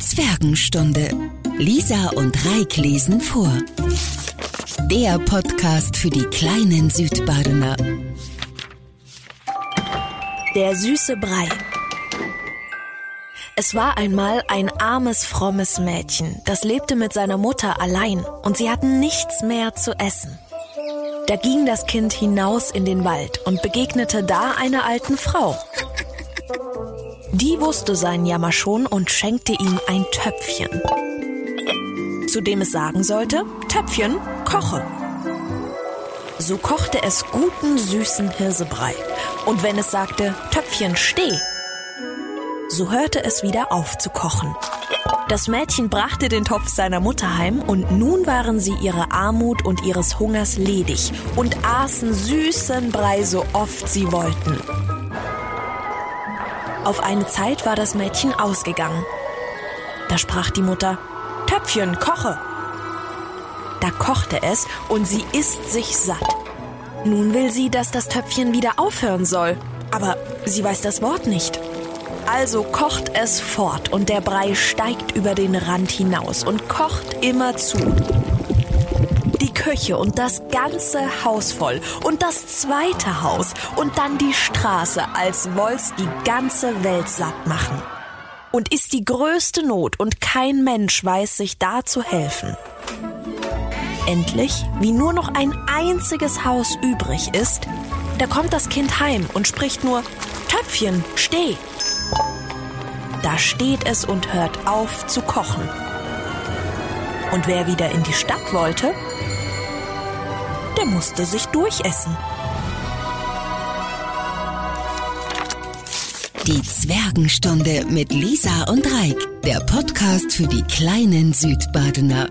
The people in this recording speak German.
Zwergenstunde. Lisa und Reik lesen vor. Der Podcast für die kleinen Südbadener. Der süße Brei. Es war einmal ein armes, frommes Mädchen, das lebte mit seiner Mutter allein und sie hatten nichts mehr zu essen. Da ging das Kind hinaus in den Wald und begegnete da einer alten Frau. Die wusste seinen Jammer schon und schenkte ihm ein Töpfchen. Zu dem es sagen sollte, Töpfchen, koche. So kochte es guten, süßen Hirsebrei. Und wenn es sagte, Töpfchen, steh, so hörte es wieder auf zu kochen. Das Mädchen brachte den Topf seiner Mutter heim und nun waren sie ihrer Armut und ihres Hungers ledig und aßen süßen Brei so oft sie wollten. Auf eine Zeit war das Mädchen ausgegangen. Da sprach die Mutter, Töpfchen, koche. Da kochte es und sie isst sich satt. Nun will sie, dass das Töpfchen wieder aufhören soll, aber sie weiß das Wort nicht. Also kocht es fort und der Brei steigt über den Rand hinaus und kocht immer zu. Die Küche und das ganze Haus voll und das zweite Haus und dann die Straße, als woll's die ganze Welt satt machen. Und ist die größte Not und kein Mensch weiß sich da zu helfen. Endlich, wie nur noch ein einziges Haus übrig ist, da kommt das Kind heim und spricht nur Töpfchen, steh. Da steht es und hört auf zu kochen. Und wer wieder in die Stadt wollte, der musste sich durchessen. Die Zwergenstunde mit Lisa und Reik. Der Podcast für die kleinen Südbadener.